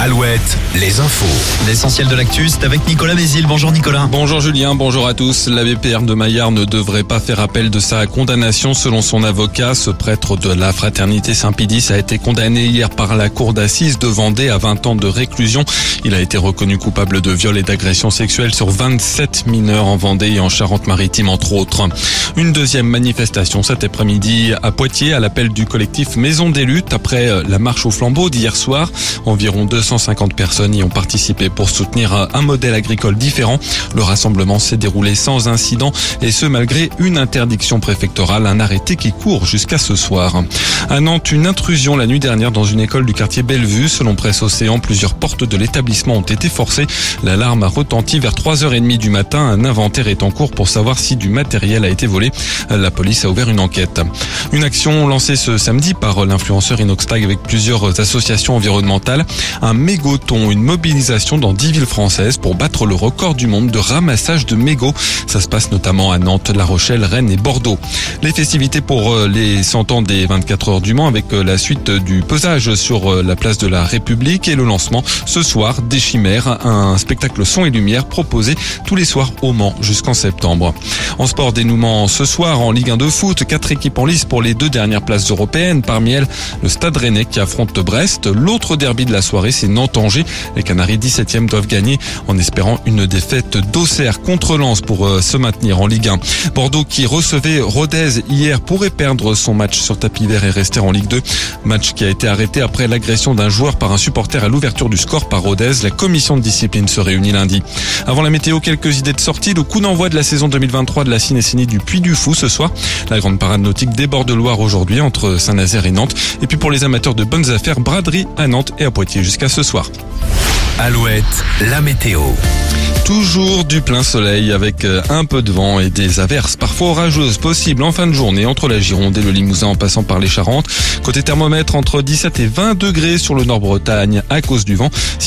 Alouette, les infos. L'essentiel de l'actu, c'est avec Nicolas Mézil. Bonjour Nicolas. Bonjour Julien, bonjour à tous. La BPR de Maillard ne devrait pas faire appel de sa condamnation selon son avocat. Ce prêtre de la fraternité Saint-Pédis a été condamné hier par la cour d'assises de Vendée à 20 ans de réclusion. Il a été reconnu coupable de viol et d'agression sexuelle sur 27 mineurs en Vendée et en Charente-Maritime entre autres. Une deuxième manifestation cet après-midi à Poitiers à l'appel du collectif Maison des luttes après la marche au flambeau d'hier soir. Environ 250 personnes y ont participé pour soutenir un modèle agricole différent. Le rassemblement s'est déroulé sans incident et ce malgré une interdiction préfectorale, un arrêté qui court jusqu'à ce soir. À Nantes, une intrusion la nuit dernière dans une école du quartier Bellevue. Selon Presse Océan, plusieurs portes de l'établissement ont été forcées. L'alarme a retenti vers 3h30 du matin. Un inventaire est en cours pour savoir si du matériel a été volé. La police a ouvert une enquête. Une action lancée ce samedi par l'influenceur Inoxtag avec plusieurs associations environnementales mégoton, une mobilisation dans 10 villes françaises pour battre le record du monde de ramassage de mégots. Ça se passe notamment à Nantes, La Rochelle, Rennes et Bordeaux. Les festivités pour euh, les 100 ans des 24 heures du Mans avec euh, la suite du pesage sur euh, la place de la République et le lancement ce soir des Chimères, un spectacle son et lumière proposé tous les soirs au Mans jusqu'en septembre. En sport dénouement ce soir en Ligue 1 de foot, quatre équipes en lice pour les deux dernières places européennes, parmi elles le Stade Rennais qui affronte Brest, l'autre derby de la soirée c'est Les Canaries 17e doivent gagner en espérant une défaite d'Auxerre contre Lens pour euh, se maintenir en Ligue 1. Bordeaux qui recevait Rodez hier pourrait perdre son match sur tapis vert et rester en Ligue 2. Match qui a été arrêté après l'agression d'un joueur par un supporter à l'ouverture du score par Rodez. La commission de discipline se réunit lundi. Avant la météo, quelques idées de sortie. Le coup d'envoi de la saison 2023 de la Cinécénie du Puy du Fou ce soir. La grande parade nautique déborde de Loire aujourd'hui entre Saint-Nazaire et Nantes. Et puis pour les amateurs de bonnes affaires, braderie à Nantes et à Poitiers jusqu'à ce soir. Alouette, la météo. Toujours du plein soleil avec euh, un peu de vent et des averses parfois orageuses possibles en fin de journée entre la Gironde et le Limousin en passant par les Charentes. Côté thermomètre entre 17 et 20 degrés sur le Nord-Bretagne à cause du vent.